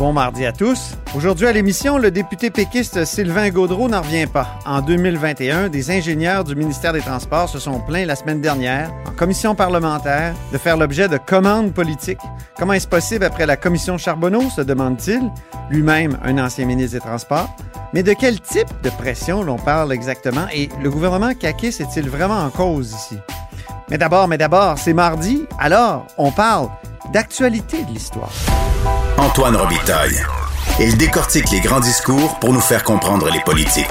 Bon mardi à tous. Aujourd'hui à l'émission, le député péquiste Sylvain Gaudreau n'en revient pas. En 2021, des ingénieurs du ministère des Transports se sont plaints la semaine dernière, en commission parlementaire, de faire l'objet de commandes politiques. Comment est-ce possible après la commission Charbonneau, se demande-t-il, lui-même un ancien ministre des Transports? Mais de quel type de pression l'on parle exactement? Et le gouvernement Kakis est-il vraiment en cause ici? Mais d'abord, mais d'abord, c'est mardi, alors on parle d'actualité de l'histoire. Antoine Robitaille. Il décortique les grands discours pour nous faire comprendre les politiques.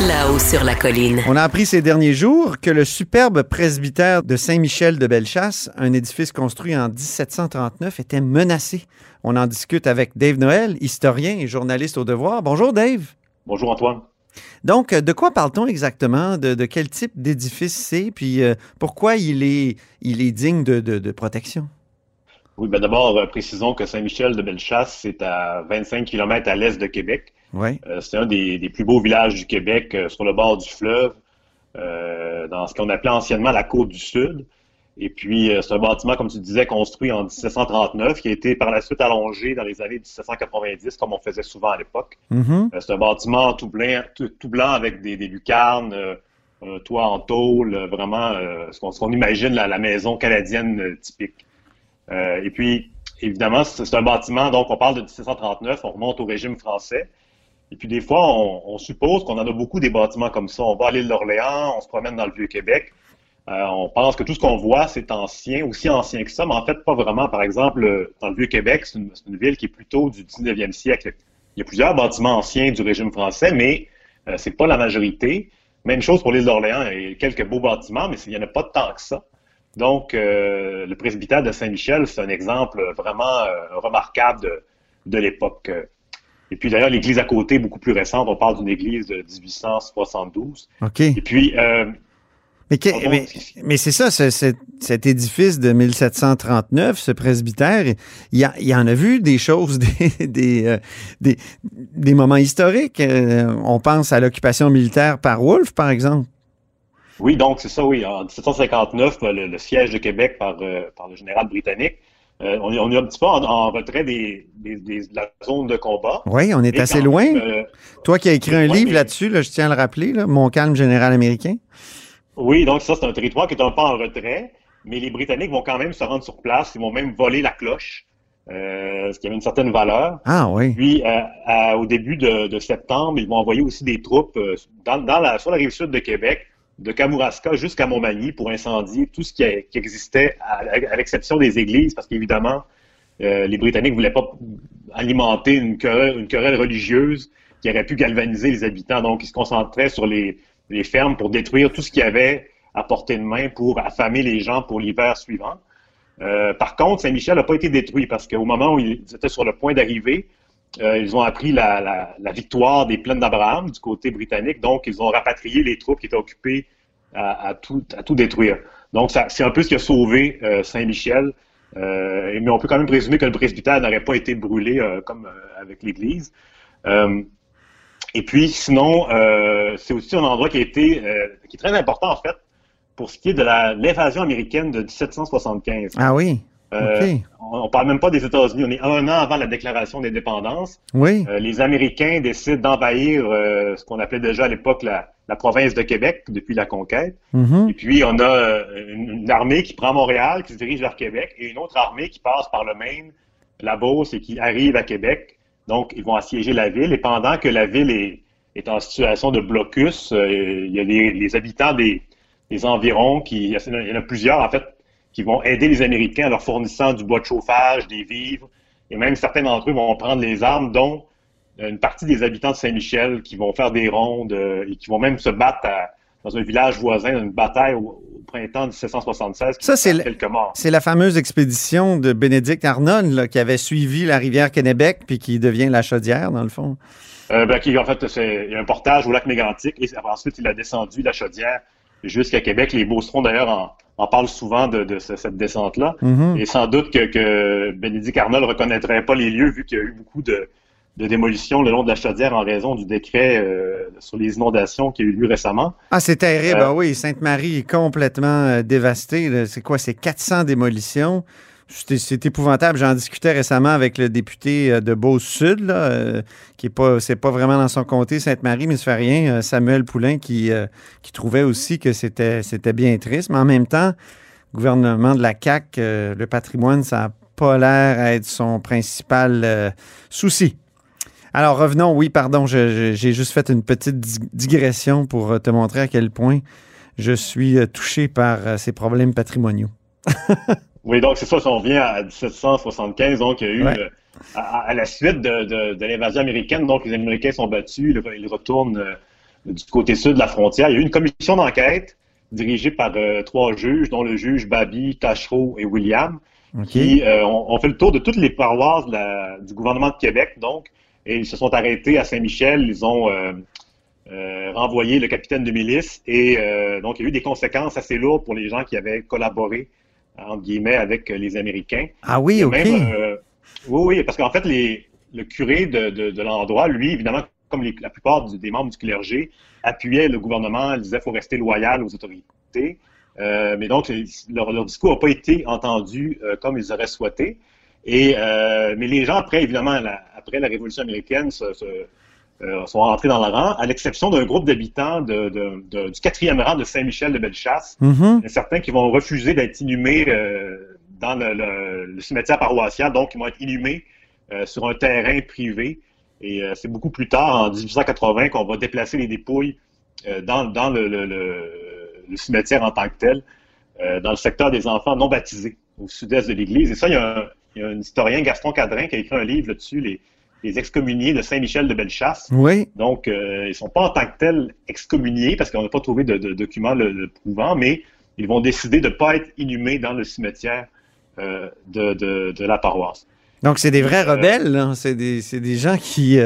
Là-haut sur la colline. On a appris ces derniers jours que le superbe presbytère de Saint-Michel de Bellechasse, un édifice construit en 1739, était menacé. On en discute avec Dave Noël, historien et journaliste au devoir. Bonjour Dave. Bonjour Antoine. Donc, de quoi parle-t-on exactement? De, de, quel type d'édifice c'est? Puis euh, pourquoi il est, il est digne de, de, de protection? Oui, ben d'abord, euh, précisons que Saint-Michel de Bellechasse, c'est à 25 km à l'est de Québec. Oui. Euh, c'est un des, des, plus beaux villages du Québec euh, sur le bord du fleuve, euh, dans ce qu'on appelait anciennement la côte du Sud. Et puis, euh, c'est un bâtiment, comme tu disais, construit en 1739, qui a été par la suite allongé dans les années 1790, comme on faisait souvent à l'époque. Mm -hmm. c'est un bâtiment tout blanc, tout, tout blanc avec des, des lucarnes, un toit en tôle, vraiment ce qu'on qu imagine la, la, maison canadienne typique. Euh, et puis, évidemment, c'est un bâtiment, donc on parle de 1739, on remonte au régime français. Et puis, des fois, on, on suppose qu'on en a beaucoup des bâtiments comme ça. On va à l'île d'Orléans, on se promène dans le Vieux-Québec. Euh, on pense que tout ce qu'on voit, c'est ancien, aussi ancien que ça, mais en fait, pas vraiment. Par exemple, dans le Vieux-Québec, c'est une, une, ville qui est plutôt du 19e siècle. Il y a plusieurs bâtiments anciens du régime français, mais euh, c'est pas la majorité. Même chose pour l'île d'Orléans, il y a quelques beaux bâtiments, mais il n'y en a pas tant que ça. Donc, euh, le presbytère de Saint-Michel, c'est un exemple vraiment euh, remarquable de, de l'époque. Et puis, d'ailleurs, l'église à côté, beaucoup plus récente, on parle d'une église de 1872. OK. Et puis... Euh, mais, que, mais, mais c'est ça, cet édifice de 1739, ce presbytère, il y, a, il y en a vu des choses, des, des, euh, des, des moments historiques. Euh, on pense à l'occupation militaire par Wolfe, par exemple. Oui, donc c'est ça, oui. En 1759, le, le siège de Québec par, euh, par le général britannique, on, est, on, est, un petit peu en, en retrait des, de la zone de combat. Oui, on est assez loin. Toi qui as écrit un livre mais... là-dessus, là, je tiens à le rappeler, là, Mon calme général américain. Oui, donc ça, c'est un territoire qui est un peu en retrait, mais les Britanniques vont quand même se rendre sur place, ils vont même voler la cloche. Euh, ce qui avait une certaine valeur. Ah oui. Puis, euh, à, au début de, de, septembre, ils vont envoyer aussi des troupes euh, dans, dans la, sur la rive sud de Québec de Kamouraska jusqu'à Montmagny pour incendier tout ce qui, a, qui existait, à, à l'exception des églises, parce qu'évidemment, euh, les Britanniques ne voulaient pas alimenter une querelle, une querelle, religieuse qui aurait pu galvaniser les habitants. Donc, ils se concentraient sur les, les fermes pour détruire tout ce qu'il y avait à portée de main pour affamer les gens pour l'hiver suivant. Euh, par contre, Saint-Michel n'a pas été détruit parce qu'au moment où ils étaient sur le point d'arriver, euh, ils ont appris la, victoire des plaines d'Abraham du côté britannique, donc ils ont rapatrié les troupes qui étaient occupées à, tout, à tout, détruire. Donc c'est un peu ce qui a sauvé euh, Saint-Michel, mais on peut quand même présumer que le presbytère n'aurait pas été brûlé comme avec l'Église. Et puis sinon, c'est aussi un endroit qui a été qui est très important en fait pour ce qui est de l'invasion américaine de 1775. Ah oui. Euh, on, on parle même pas des États-Unis. On est un an avant la déclaration d'indépendance. Oui. Euh, les Américains décident d'envahir euh, ce qu'on appelait déjà à l'époque la, la, province de Québec depuis la conquête. Mm -hmm. Et puis on a une, une, armée qui prend Montréal, qui se dirige vers Québec, et une autre armée qui passe par le Maine, la Beauce et qui arrive à Québec. Donc ils vont assiéger la ville. Et pendant que la ville est, en situation de blocus, il y a les, habitants des, environs qui, il y en a plusieurs en fait qui vont aider les Américains en leur fournissant du bois de chauffage, des vivres, et même certains d'entre eux vont prendre les armes, dont une partie des habitants de Saint-Michel qui vont faire des rondes euh, et qui vont même se battre dans un village voisin, une bataille printemps 1776. Ça, c'est la, la fameuse expédition de Bénédicte Arnon là, qui avait suivi la rivière Kennebec puis qui devient la Chaudière, dans le fond. Euh, ben, qui, en fait, c'est il y a un portage au lac Mégantic et ensuite il a descendu la Chaudière jusqu'à Québec. Les Beaucerons, d'ailleurs, en, on parle souvent de, de ce- cette descente-là. Mhm. Et sans doute que, que Bénédicte Arnold ne reconnaîtrait pas les lieux vu qu'il y a eu beaucoup de, de démolitions le long de la chaudière en raison du décret euh, sur les inondations qui a eu lieu récemment. Ah, c'est terrible. Euh, Ah oui, Sainte-Marie est complètement euh, dévastée. C'est quoi? C'est 400 démolitions. C'est épouvantable. J'en discutais récemment avec le député de là, euh, qui est pas, c'est pas vraiment dans son comté, Sainte-Marie, mais ça fait rien. Samuel Poulain qui, qui trouvait aussi que c'était, c'était bien triste. Mais en même temps, le gouvernement de la CAQ, le patrimoine, ça n'a pas l'air à être son principal souci. Alors revenons, oui, pardon, j'ai juste fait une petite dig- digression pour euh, te montrer à quel point je suis euh, touché par euh, ces problèmes patrimoniaux. Oui, donc c'est ça, si on revient à 1775, donc il y a eu, Ouais. euh, à, à la suite de, de- de l'invasion américaine, donc les Américains sont battus, ils, retournent euh, du côté sud de la frontière. Il y a eu une commission d'enquête dirigée par euh, trois juges, dont le juge Babi, Tachereau et William, qui ont, ont fait le tour de toutes les paroisses de la- du gouvernement de Québec, donc, et ils se sont arrêtés à Saint-Michel, ils ont euh, euh, renvoyé le capitaine de milice, et euh, donc il y a eu des conséquences assez lourdes pour les gens qui avaient collaboré, entre guillemets, avec les Américains. Ah oui, Il a OK. même, oui, oui, parce qu'en fait, les, le curé de, de, de l'endroit, lui, évidemment, comme les- la plupart des membres du clergé, appuyait le gouvernement, disait qu'il faut rester loyal aux autorités. Euh, mais donc, leur, leur discours n'a pas été entendu euh, comme ils auraient souhaité. Et, euh, mais les gens, après, évidemment, la- après la Révolution américaine, se- se- euh, sont rentrés dans le rang, à l'exception d'un groupe d'habitants de, de- de- du quatrième rang de Saint-Michel-de-Bellechasse, y a certains qui vont refuser d'être inhumés euh, dans le, le- le cimetière paroissial, donc ils vont être inhumés sur un terrain privé. Et c'est beaucoup plus tard, en 1880, qu'on va déplacer les dépouilles dans, dans le, le- cimetière en tant que tel, dans le secteur des enfants non baptisés, au sud-est de l'église. Et ça, il y, a un, il y a un historien, Gaston Cadrin, qui a écrit un livre là-dessus, les, les excommuniés de Saint-Michel de Bellechasse. Oui. Donc, euh, ils ne sont pas en tant que tels excommuniés parce qu'on n'a pas trouvé de, de documents le, le prouvant, mais ils vont décider de ne pas être inhumés dans le cimetière euh, de, de- de la paroisse. Donc, c'est des vrais Euh, rebelles, là. C'est des, c'est des gens qui...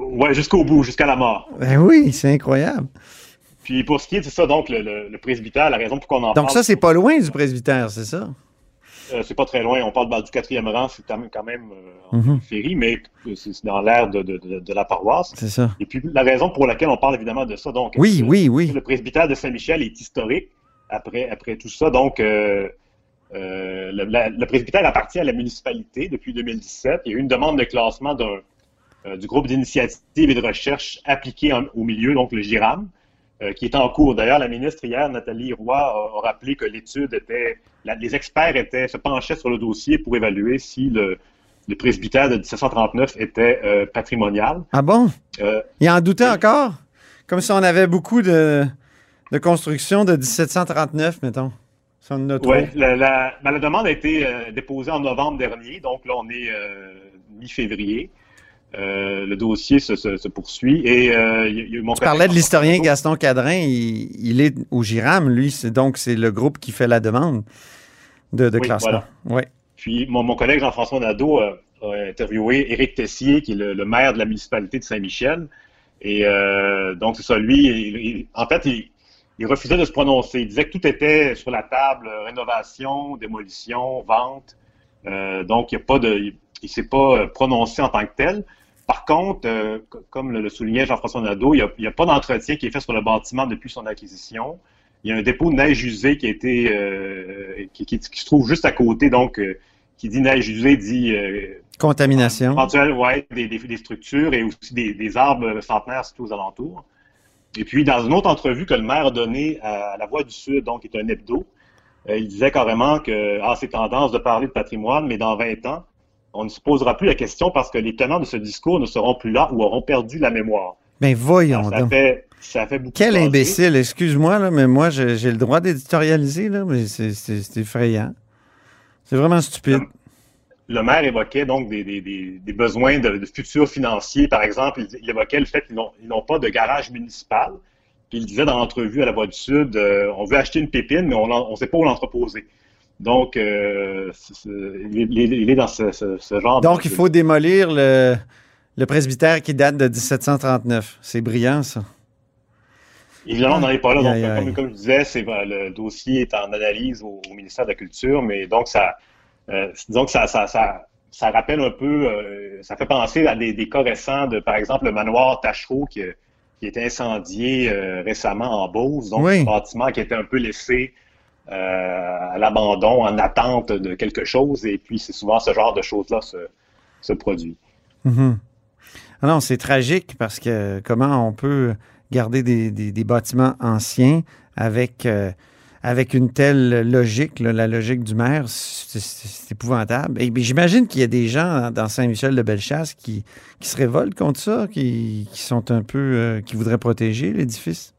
Ouais, jusqu'au bout, jusqu'à la mort. Ben oui, c'est incroyable. Puis pour ce qui est de ça, donc le, le- le presbytère, la raison pour qu'on en Donc parle, ça, c'est pas loin du presbytère, c'est ça? Euh, c'est pas très loin. On parle bah, du quatrième rang, c'est quand même, euh, en Mhm. périphérie, mais c'est dans l'air de, de- de- de la paroisse. C'est ça. Et puis la raison pour laquelle on parle évidemment de ça, donc Oui, oui, oui. Le presbytère de Saint-Michel est historique après, après tout ça. Donc, euh, le, la- le presbytère appartient à la municipalité depuis 2017. Il y a eu une demande de classement du groupe d'initiative et de recherche appliqué en- au milieu, donc le GIRAM, qui est en cours. D'ailleurs, la ministre hier, Nathalie Roy, a, a rappelé que l'étude était, la- les experts étaient, se penchaient sur le dossier pour évaluer si le, le presbytère de 1739 était euh, patrimonial. Ah bon? Euh, Il en doutait encore? Comme si on avait beaucoup de, de constructions de 1739, mettons. Si. Oui, la, la, ben, la demande a été euh, déposée en novembre dernier, donc là on est euh, mi-février. Euh, le dossier se, se- se poursuit et euh, il y a- il y a eu mon Tu parlais de l'historien Gaston Cadrin, il, il est au GIRAM, lui, c'est donc c'est le groupe qui fait la demande de, de Oui, classement. Ouais. Puis mon, mon collègue Jean-François Nadeau a, a interviewé Éric Tessier, qui est le, le maire de la municipalité de Saint-Michel. Et euh, donc c'est ça, lui, il- il- en fait, il, refusait de se prononcer. Il disait que tout était sur la table, euh, rénovation, démolition, vente. Euh, donc il ne pas de, il, il s'est pas euh, prononcé en tant que tel. Par contre, euh, comme le, le soulignait Jean-François Nadeau, il n'y a, pas d'entretien qui est fait sur le bâtiment depuis son acquisition. Il y a un dépôt de neige usée qui a été euh, qui, qui- qui se trouve juste à côté, donc euh, qui dit neige usée dit Contamination. éventuel, ouais, des, des, des structures et aussi des, des arbres centenaires situés aux alentours. Et puis, dans une autre entrevue que le maire a donnée à La Voix du Sud, donc qui est un hebdo, il disait carrément que ah, c'est tendance de parler de patrimoine, mais dans 20 ans, on ne se posera plus la question parce que les tenants de ce discours ne seront plus là ou auront perdu la mémoire. Ben voyons ça, donc. fait, ça fait beaucoup Quel imbécile, excuse-moi, là, mais moi, j'ai le droit d'éditorialiser, mais c'est- effrayant. C'est vraiment stupide. le maire évoquait donc des, des- des- des besoins de, de futurs financiers. Par exemple, il, il évoquait le fait qu'ils n'ont ils n'ont pas de garage municipal. Puis il disait dans l'entrevue à la Voix du Sud, euh, on veut acheter une pépine, mais on ne sait pas où l'entreposer. Donc, euh, il, est- il est- il est dans ce, ce- ce genre de- Donc, il faut démolir le, le presbytère qui date de 1739. C'est brillant, ça. Évidemment, on n'en est pas là. Donc, aïe, aïe. comme, comme je disais, ben, le dossier est en analyse au, au ministère de la Culture, mais donc ça, euh, que ça, ça, ça, ça rappelle un peu, euh, ça fait penser à des, des cas récents de, par exemple, le manoir Tachereau qui, qui a été incendié euh, récemment en Beauce. Donc, Oui. un bâtiment qui était un peu laissé euh, à l'abandon en attente de quelque chose. Et puis, c'est souvent ce genre de choses-là se, produit. Mhm. Ah non, c'est tragique parce que comment on peut garder des, bâtiments anciens avec, euh, avec une telle logique, la logique du maire, c'est épouvantable. Et j'imagine qu'il y a des gens dans Saint-Michel-de-Bellechasse qui, qui se révoltent contre ça, qui, qui sont un peu, euh, qui voudraient protéger l'édifice.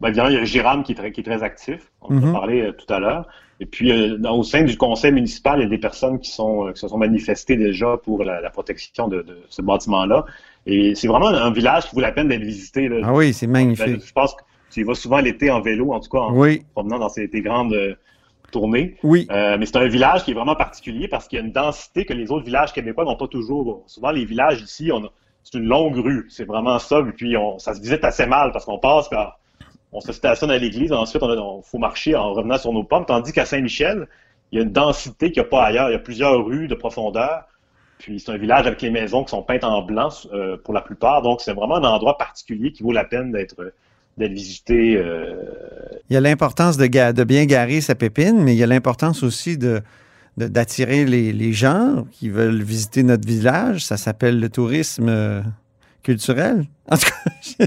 Ben, évidemment, il y a Jérôme qui est très, qui est très actif. On en Mhm. a parlé euh, tout à l'heure. Et puis, euh, dans- au sein du conseil municipal, il y a des personnes qui, sont, euh, qui se sont manifestées déjà pour la, la protection de, de ce bâtiment-là. Et c'est vraiment un village qui vaut la peine d'être visité. Là. Ah oui, c'est magnifique. Ben, Je pense que tu y vas souvent l'été en vélo, en tout cas en Oui, promenant dans ces, tes grandes euh, tournées. oui. Euh, mais c'est un village qui est vraiment particulier parce qu'il y a une densité que les autres villages québécois n'ont pas toujours. Souvent, les villages ici, on c'est une longue rue. C'est vraiment ça. Et puis, on, ça se visite assez mal parce qu'on passe, ah, on se stationne à l'église. Ensuite, on, a- on faut marcher en revenant sur nos pommes. Tandis qu'à Saint-Michel, il y a une densité qu'il n'y a pas ailleurs. Il y a plusieurs rues de profondeur. Puis, c'est un village avec les maisons qui sont peintes en blanc euh, pour la plupart. Donc, c'est vraiment un endroit particulier qui vaut la peine d'être visité. euh, Il y a l'importance de, de bien garer sa pépine, mais il y a l'importance aussi de d'attirer les, les gens qui veulent visiter notre village. Ça s'appelle le tourisme culturel. En tout cas,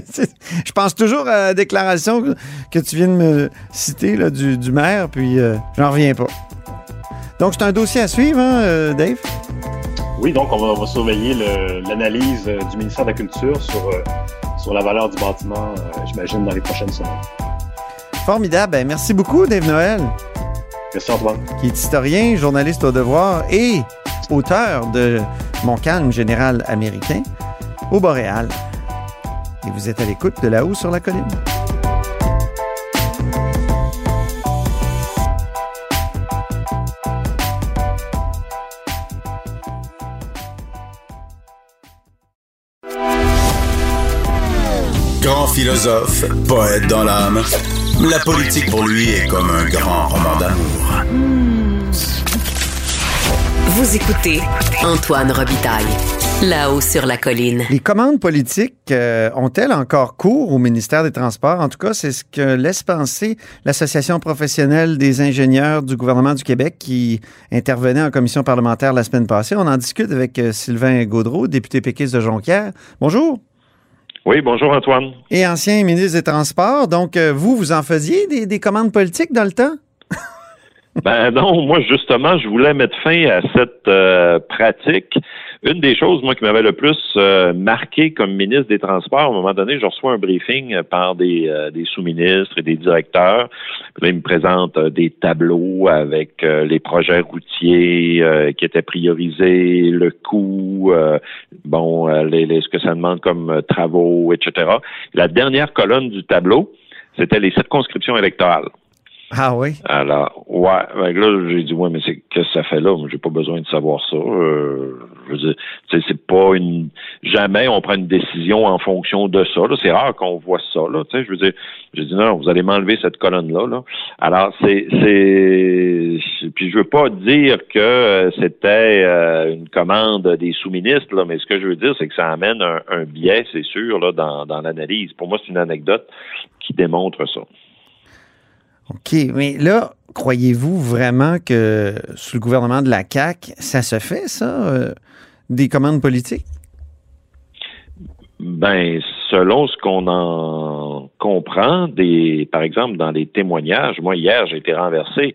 je, pense toujours à la déclaration que, tu viens de me citer là, du, du maire, puis euh, j'en reviens pas. Donc, c'est un dossier à suivre, hein, euh, Dave? Oui, donc on va, on va surveiller le- l'analyse euh, du ministère de la Culture sur, euh, sur la valeur du bâtiment, j'imagine, dans les prochaines semaines. Formidable. Ben, merci beaucoup, Dave Noël. Merci Antoine. qui est historien, journaliste au devoir et auteur de Mon calme général américain au Boréal. Et vous êtes à l'écoute de là-haut sur la colline. Grand philosophe, poète dans l'âme, la politique pour lui est comme un grand roman d'amour. Vous écoutez Antoine Robitaille. Là-haut sur la colline. Les commandes politiques euh, ont-elles encore cours au ministère des Transports? En tout cas, c'est ce que laisse penser l'Association professionnelle des ingénieurs du gouvernement du Québec qui intervenait en commission parlementaire la semaine passée. On en discute avec euh, Sylvain Gaudreau, député péquiste de Jonquière. Bonjour. Oui, bonjour Antoine. Et ancien ministre des Transports. Donc, euh, vous, vous en faisiez des, des commandes politiques dans le temps? Ben non, moi justement, je voulais mettre fin à cette euh, pratique. Une des choses, moi, qui m'avait le plus euh, marqué comme ministre des Transports, à un moment donné, je reçois un briefing par des, euh, sous-ministres et des directeurs. Là, ils me présentent euh, des tableaux avec les projets routiers qui étaient priorisés, le coût, bon, les, les- ce que ça demande comme travaux, etc. La dernière colonne du tableau, c'était les circonscriptions électorales. Ah oui? Alors, ouais, ben là, j'ai dit, ouais, mais c'est qu'est-ce que ça fait là? Moi, j'ai pas besoin de savoir ça. Euh, je veux dire, c'est pas une. Jamais on prend une décision en fonction de ça. C'est rare qu'on voit ça. Là, je veux dire, j'ai dit non, vous allez m'enlever cette colonne-là. Là. Alors, c'est. Puis je veux pas dire que euh, c'était euh, une commande des sous-ministres, mais ce que je veux dire, c'est que ça amène un, biais, c'est sûr, là, dans l'analyse. Pour moi, c'est une anecdote qui démontre ça. OK. Mais là, croyez-vous vraiment que sous le gouvernement de la CAQ, ça se fait, ça, euh, des commandes politiques? Ben, selon ce qu'on en comprend, des, par exemple, dans les témoignages, moi, hier, j'ai été renversé.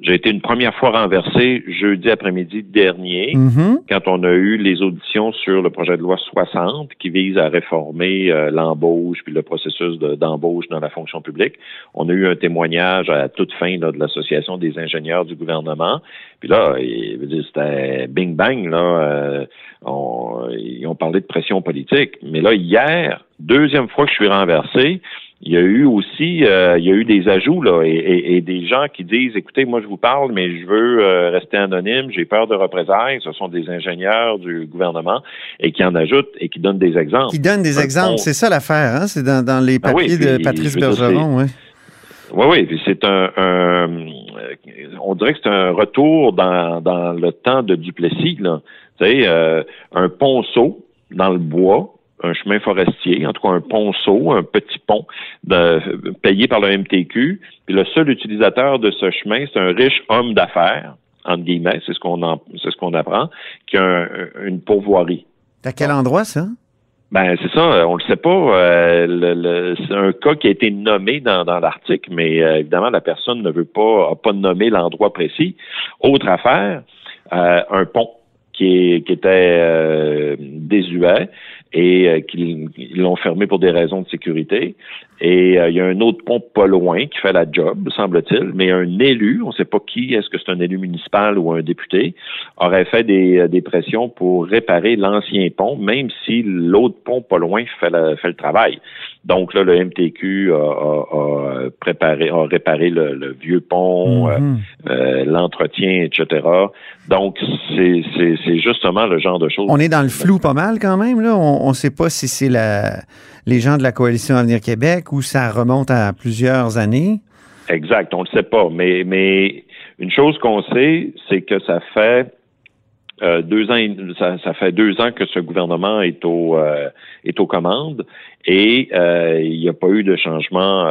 J'ai été une première fois renversé jeudi après-midi dernier, Mhm. quand on a eu les auditions sur le projet de loi 60 qui vise à réformer euh, l'embauche puis le processus de- d'embauche dans la fonction publique. On a eu un témoignage à toute fin là, de l'Association des ingénieurs du gouvernement. Puis là, dire, c'était bing bang, là. euh, on- ils ont parlé de pression politique. Mais là, hier, deuxième fois que je suis renversé, il y a eu aussi, euh, il y a eu des ajouts là, et, des gens qui disent, écoutez, moi je vous parle, mais je veux euh, rester anonyme, j'ai peur de représailles. Ce sont des ingénieurs du gouvernement et qui en ajoutent et qui donnent des exemples. Qui donnent des exemples, c'est ça l'affaire, hein? C'est dans, les ah papiers de Patrice Bergeron, oui. Oui, oui, c'est un, on dirait que c'est un retour dans, le temps de Duplessis, là. Tu sais, euh, un ponceau dans le bois, un chemin forestier, en tout cas un ponceau, un petit pont payé par le MTQ. Puis le seul utilisateur de ce chemin, c'est un riche homme d'affaires, entre guillemets, c'est ce qu'on c'est ce qu'on apprend, qui a une pourvoirie. À quel endroit ça? Ben c'est ça, on le sait pas. Euh, c'est un cas qui a été nommé dans, dans l'article, mais euh, évidemment la personne ne veut pas, a pas nommé l'endroit précis. Autre affaire, euh, un pont qui, qui était désuet et euh, qu'ils l'ont fermé pour des raisons de sécurité. Et euh, il y a un autre pont pas loin qui fait la job, semble-t-il, mais un élu, on ne sait pas qui, est-ce que c'est un élu municipal ou un député, aurait fait des, euh, pressions pour réparer l'ancien pont, même si l'autre pont pas loin fait le travail. Donc là, le MTQ a, a, préparé, a réparé le, vieux pont, mhm. l'entretien, etc. Donc c'est justement le genre de choses. On est dans le flou pas mal quand même là on ne sait pas si c'est les gens de la coalition Avenir Québec ou ça remonte à plusieurs années. Exact, on ne le sait pas. Mais, mais une chose qu'on sait, c'est que ça fait euh, deux ans, ça, fait deux ans que ce gouvernement est au euh, est aux commandes et euh, il n'y a pas eu de changement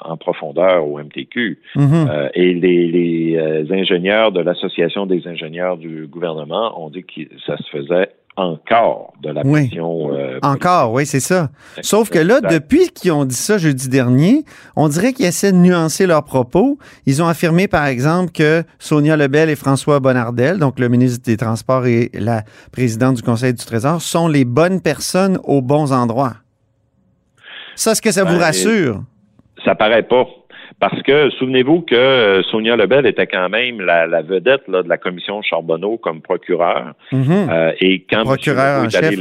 en profondeur au MTQ. Mm-hmm. et les, les ingénieurs de l'association des ingénieurs du gouvernement ont dit que ça se faisait encore de la pression. Euh, encore, oui, c'est ça. Sauf que là, depuis qu'ils ont dit ça jeudi dernier, on dirait qu'ils essaient de nuancer leurs propos. Ils ont affirmé, par exemple, que Sonia Lebel et François Bonnardel, donc le ministre des Transports et la présidente du Conseil du Trésor, sont les bonnes personnes aux bons endroits. Ça, est-ce que ça vous ben, rassure? Ça paraît pas. Parce que souvenez-vous que euh, Sonia Lebel était quand même la, vedette de la commission Charbonneau comme procureur. Mm-hmm. Euh, et quand procureur en chef,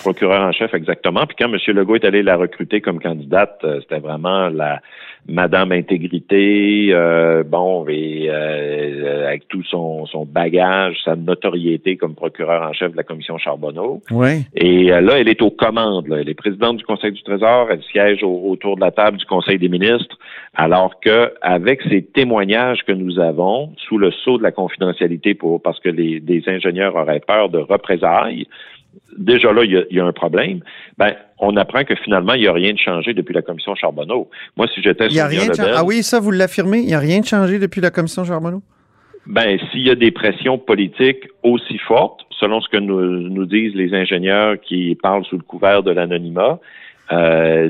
procureur en chef exactement. Puis quand M. Legault est allé la recruter comme candidate, euh, c'était vraiment la Madame Intégrité, euh, bon, et euh, avec tout son, son, bagage, sa notoriété comme procureur en chef de la commission Charbonneau. Oui. Et euh, là, elle est aux commandes. Elle est présidente du Conseil du Trésor. Elle siège autour de la table du Conseil des ministres. Alors que, avec ces témoignages que nous avons, sous le sceau de la confidentialité, pour parce que les, ingénieurs auraient peur de représailles, déjà là, il y, a, un problème. Ben, on apprend que finalement, il n'y a rien de changé depuis la commission Charbonneau. Moi, si j'étais il y a rien Ah oui, ça, vous l'affirmez, il n'y a rien de changé depuis la commission Charbonneau? Ben, s'il y a des pressions politiques aussi fortes, selon ce que nous, nous disent les ingénieurs qui parlent sous le couvert de l'anonymat, euh,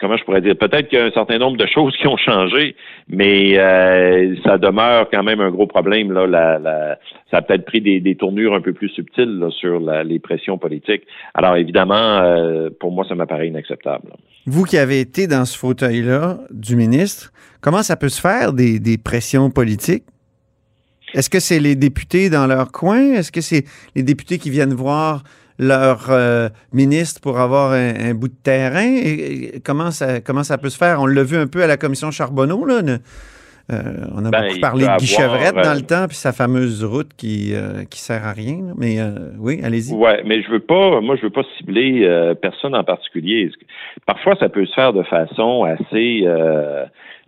comment je pourrais dire, peut-être qu'il y a un certain nombre de choses qui ont changé, mais euh, ça demeure quand même un gros problème. Là, ça a peut-être pris des, tournures un peu plus subtiles sur les pressions politiques. Alors évidemment, euh, pour moi, ça m'apparaît inacceptable. Vous qui avez été dans ce fauteuil-là du ministre, comment ça peut se faire des, des pressions politiques? Est-ce que c'est les députés dans leur coin? Est-ce que c'est les députés qui viennent voir leur euh, ministre pour avoir un, bout de terrain. Et, comment, ça, comment ça peut se faire? On l'a vu un peu à la commission Charbonneau. Là, euh, on a ben, beaucoup parlé de Guy Chevrette dans le temps, puis sa fameuse route qui euh, qui sert à rien. Mais oui, allez-y. Ouais, mais je veux pas, moi je veux pas cibler personne en particulier. Parfois, ça peut se faire de façon assez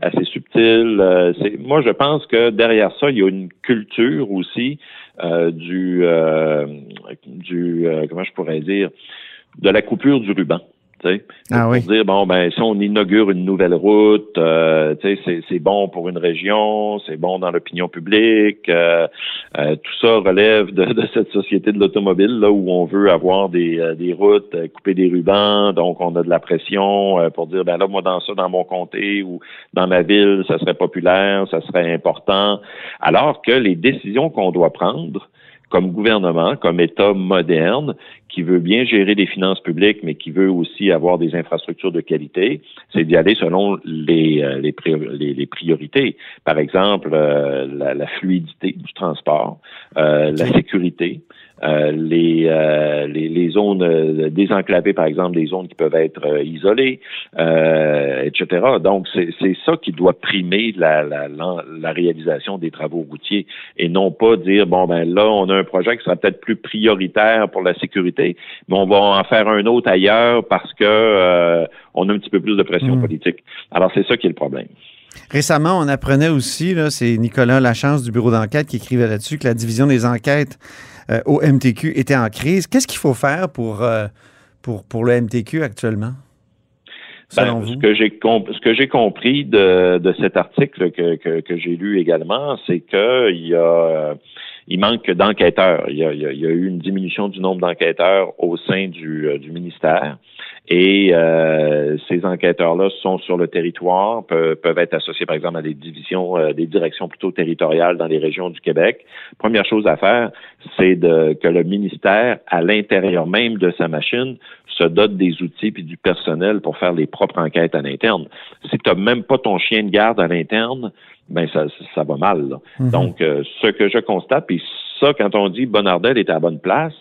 assez subtile. moi, je pense que derrière ça, il y a une culture aussi euh, du, euh, du euh, comment je pourrais dire, de la coupure du ruban. Ah pour dire bon ben si on inaugure une nouvelle route, euh, c'est bon pour une région, c'est bon dans l'opinion publique. Euh, euh, tout ça relève de, de cette société de l'automobile là où on veut avoir des, euh, des routes, couper des rubans, donc on a de la pression pour dire ben là moi dans ça dans mon comté ou dans ma ville ça serait populaire, ça serait important, alors que les décisions qu'on doit prendre comme gouvernement, comme État moderne, qui veut bien gérer les finances publiques, mais qui veut aussi avoir des infrastructures de qualité, c'est d'y aller selon les, euh, les, les, priorités. Par exemple, euh, la, fluidité du transport, euh, la sécurité, euh, les, euh, les, les zones euh, désenclavées, par exemple, des zones qui peuvent être euh, isolées, euh, etc. Donc, c'est c'est ça qui doit primer la, la, la, la réalisation des travaux routiers et non pas dire, bon, ben là, on a un projet qui sera peut-être plus prioritaire pour la sécurité, mais on va en faire un autre ailleurs parce que euh, on a un petit peu plus de pression Mm. politique. Alors, c'est ça qui est le problème. Récemment, on apprenait aussi, c'est Nicolas Lachance du bureau d'enquête qui écrivait là-dessus, que la division des enquêtes euh, au MTQ était en crise. Qu'est-ce qu'il faut faire pour, euh, pour, pour le MTQ actuellement? Selon Ben, vous? ce que j'ai comp- compris de, de cet article que, que, que j'ai lu également, c'est que il y a il manque d'enquêteurs. Il y, a, il, y a, il y a eu une diminution du nombre d'enquêteurs au sein du, euh, du ministère. Et euh, ces enquêteurs-là sont sur le territoire, peuvent, peuvent être associés, par exemple, à des divisions, euh, des directions plutôt territoriales dans les régions du Québec. Première chose à faire, c'est de, que le ministère, à l'intérieur même de sa machine, se dote des outils puis du personnel pour faire les propres enquêtes à l'interne. Si tu n'as même pas ton chien de garde à l'interne, ben ça, ça va mal. là. Mhm. Donc, euh, ce que je constate, puis ça, quand on dit Bonardel est à la bonne place,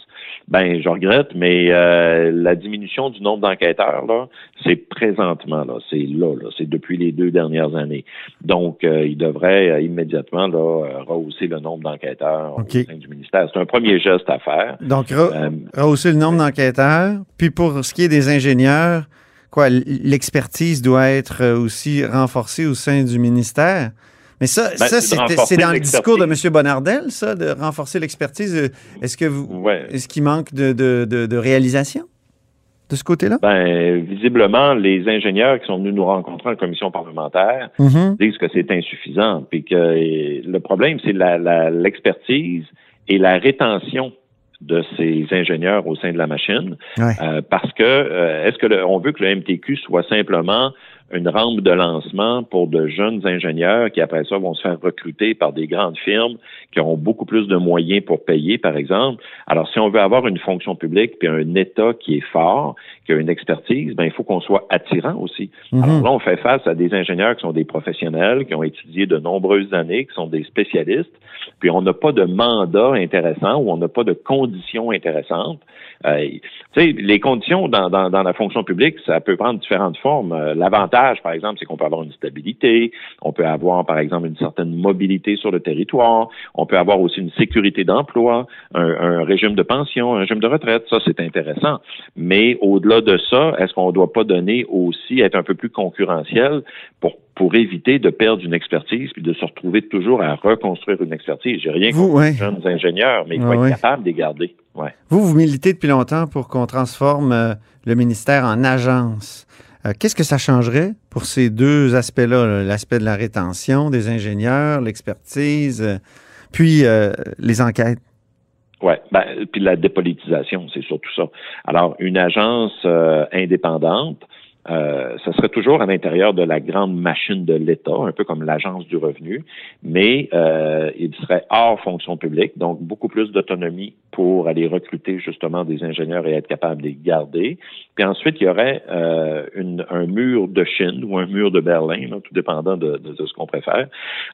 ben je regrette, mais euh, la diminution du nombre d'enquêteurs, là, c'est présentement, là, c'est là, là, c'est depuis les deux dernières années. Donc, euh, il devrait euh, immédiatement là, euh, rehausser le nombre d'enquêteurs au sein du ministère. C'est un premier geste à faire. Donc, re- Euh, rehausser le nombre d'enquêteurs. Puis pour ce qui est des ingénieurs, quoi, l'expertise doit être aussi renforcée au sein du ministère. Mais ça, Ben, ça c'est dans le discours de. M. Bonardel, ça, de renforcer l'expertise. Est-ce que vous, ouais. est-ce qu'il manque de, de, de, de réalisation de ce côté-là? Ben, visiblement, les ingénieurs qui sont venus nous rencontrer en commission parlementaire Mhm. disent que c'est insuffisant, puis que euh, le problème, c'est l'expertise et la rétention de ces ingénieurs au sein de la machine, Ouais. Euh, parce que euh, est-ce que le- on veut que le MTQ soit simplement une rampe de lancement pour de jeunes ingénieurs qui après ça vont se faire recruter par des grandes firmes qui auront beaucoup plus de moyens pour payer, par exemple. Alors, si on veut avoir une fonction publique puis un État qui est fort, qui a une expertise, ben il faut qu'on soit attirant aussi. Mhm. Alors là, on fait face à des ingénieurs qui sont des professionnels, qui ont étudié de nombreuses années, qui sont des spécialistes, puis on n'a pas de mandat intéressant ou on n'a pas de conditions intéressantes. Euh, tu sais, les conditions dans, dans, dans la fonction publique, ça peut prendre différentes formes. Euh, L'avantage, par exemple, c'est qu'on peut avoir une stabilité, on peut avoir, par exemple, une certaine mobilité sur le territoire, on peut avoir aussi une sécurité d'emploi, un, un régime de pension, un régime de retraite. Ça, c'est intéressant. Mais au-delà de ça, est-ce qu'on ne doit pas donner aussi, être un peu plus concurrentiel pour pour éviter de perdre une expertise puis de se retrouver toujours à reconstruire une expertise? J'ai rien Vous, contre ouais. les jeunes ingénieurs, mais il faut être ouais. capable de les garder. Ouais. Vous, vous militez depuis longtemps pour qu'on transforme euh, le ministère en agence. Euh, Qu'est-ce que ça changerait pour ces deux aspects-là, là, l'aspect de la rétention des ingénieurs, l'expertise, euh, puis les enquêtes? Ouais, ben, puis la dépolitisation, c'est surtout ça. Alors, une agence euh, indépendante, euh, ça serait toujours à l'intérieur de la grande machine de l'État, un peu comme l'agence du revenu, mais euh, il serait hors fonction publique, donc beaucoup plus d'autonomie pour aller recruter justement des ingénieurs et être capable de les garder. Puis ensuite, il y aurait euh, une, un mur de Chine ou un mur de Berlin, là, tout dépendant de, de- de ce qu'on préfère,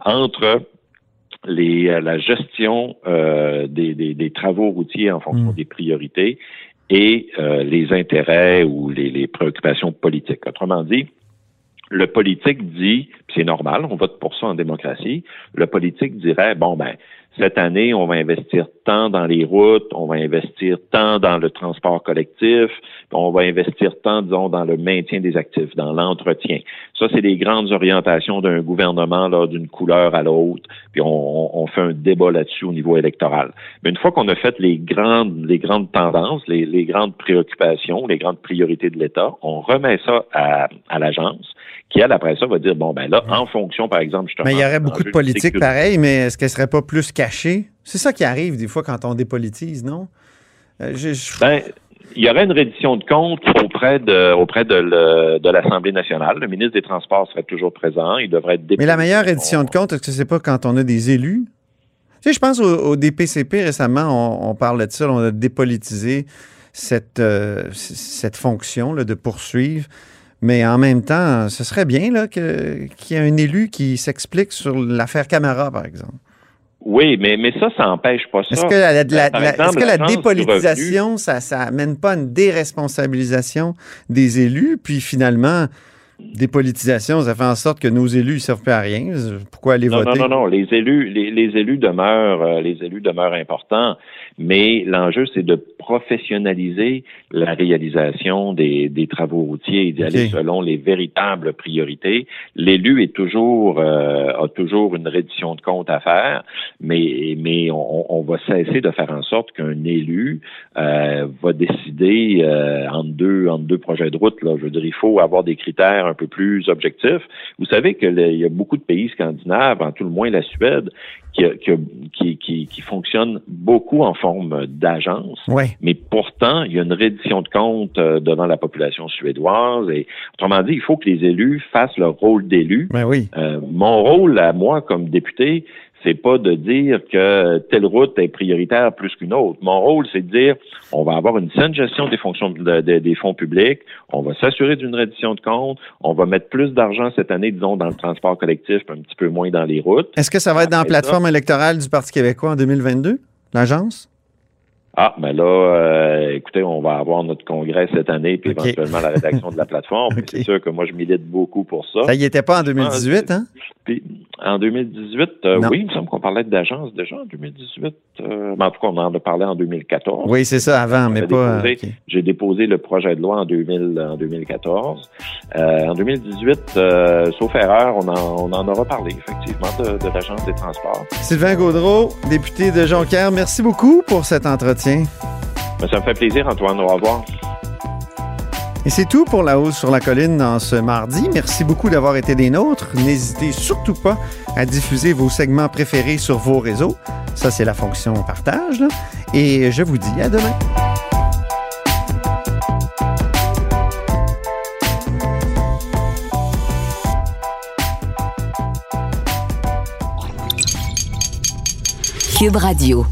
entre les, euh, la gestion euh, des, des- des travaux routiers en fonction Mm. des priorités et euh, les intérêts ou les, les préoccupations politiques. Autrement dit, le politique dit, c'est normal, on vote pour ça en démocratie, le politique dirait, bon, ben, cette année, on va investir tant dans les routes, on va investir tant dans le transport collectif, on va investir tant, disons, dans le maintien des actifs, dans l'entretien. Ça, c'est les grandes orientations d'un gouvernement, d'une couleur à l'autre, puis on, on fait un débat là-dessus au niveau électoral. Mais une fois qu'on a fait les grandes, les grandes tendances, les, les grandes préoccupations, les grandes priorités de l'État, on remet ça à, à l'agence, qui, elle, après ça, va dire, bon, ben là, en fonction, par exemple, justement... Mais il y aurait beaucoup de politique pareil, mais est-ce qu'elle serait pas plus cachée? C'est ça qui arrive des fois quand on dépolitise, non? Euh, je- je- Ben, il y aurait une reddition de comptes auprès de auprès de, le- de l'Assemblée nationale. Le ministre des Transports serait toujours présent. Il devrait être mais la meilleure édition de compte, est-ce que c'est pas quand on a des élus? Tu sais, je pense au, au DPCP récemment, on, on parlait de ça, on a dépolitisé cette, euh, cette fonction là, de poursuivre. Mais en même temps, ce serait bien là, que- qu'il y ait un élu qui s'explique sur l'affaire Camara, par exemple. Oui, mais, mais ça, ça n'empêche pas ça. Est-ce que la, la- la- Par la- exemple, est-ce que la l'Agence du dépolitisation, ça, ça amène pas une déresponsabilisation des élus? Puis finalement, dépolitisation, ça fait en sorte que nos élus ne servent plus à rien. Pourquoi aller Non, voter? non, non, non. Les élus, les, les élus demeurent, euh, les élus demeurent importants, mais l'enjeu, c'est de professionnaliser la réalisation des, des travaux routiers et d'y aller selon les véritables priorités. L'élu est toujours, euh, a toujours une reddition de compte à faire, mais, mais on, on va cesser de faire en sorte qu'un élu euh, va décider entre deux, entre deux projets de route. Là. Je veux dire, il faut avoir des critères un peu plus objectifs. Vous savez que le- il y a beaucoup de pays scandinaves, en tout le moins la Suède, qui, qui, qui, fonctionnent beaucoup en forme d'agence. Oui. Mais pourtant, il y a une reddition de compte euh, devant la population suédoise. Et autrement dit, il faut que les élus fassent leur rôle d'élu. Ben oui. Euh, mon rôle à moi comme député, c'est pas de dire que telle route est prioritaire plus qu'une autre. Mon rôle, c'est de dire on va avoir une saine gestion des fonctions de- de- des fonds publics, on va s'assurer d'une reddition de compte, on va mettre plus d'argent cette année, disons, dans le transport collectif, un petit peu moins dans les routes. Est-ce que ça va être dans la ça- plateforme électorale du Parti québécois en 2022, l'agence? Ah, mais là, euh, écoutez, on va avoir notre congrès cette année, puis éventuellement la rédaction de la plateforme. C'est sûr que moi, je milite beaucoup pour ça. Ça y était pas en 2018, hein? Puis, en 2018, euh, oui, il me semble qu'on parlait d'agence déjà en 2018. euh, mais en tout cas, on en a parlé en 2014. Oui, c'est ça, avant, mais pas. ok. J'ai déposé le projet de loi en, 2000, en 2014. Euh, en 2018, euh, sauf erreur, on en, on en aura parlé, effectivement, de, de l'Agence des transports. Sylvain Gaudreau, député de Jonquière, merci beaucoup pour cet entretien. Mais ça me fait plaisir, Antoine. Au revoir. Et c'est tout pour La Hausse sur la Colline dans ce mardi. Merci beaucoup d'avoir été des nôtres. N'hésitez surtout pas à diffuser vos segments préférés sur vos réseaux. Ça, c'est la fonction partage. là. Et je vous dis à demain. Cube Radio.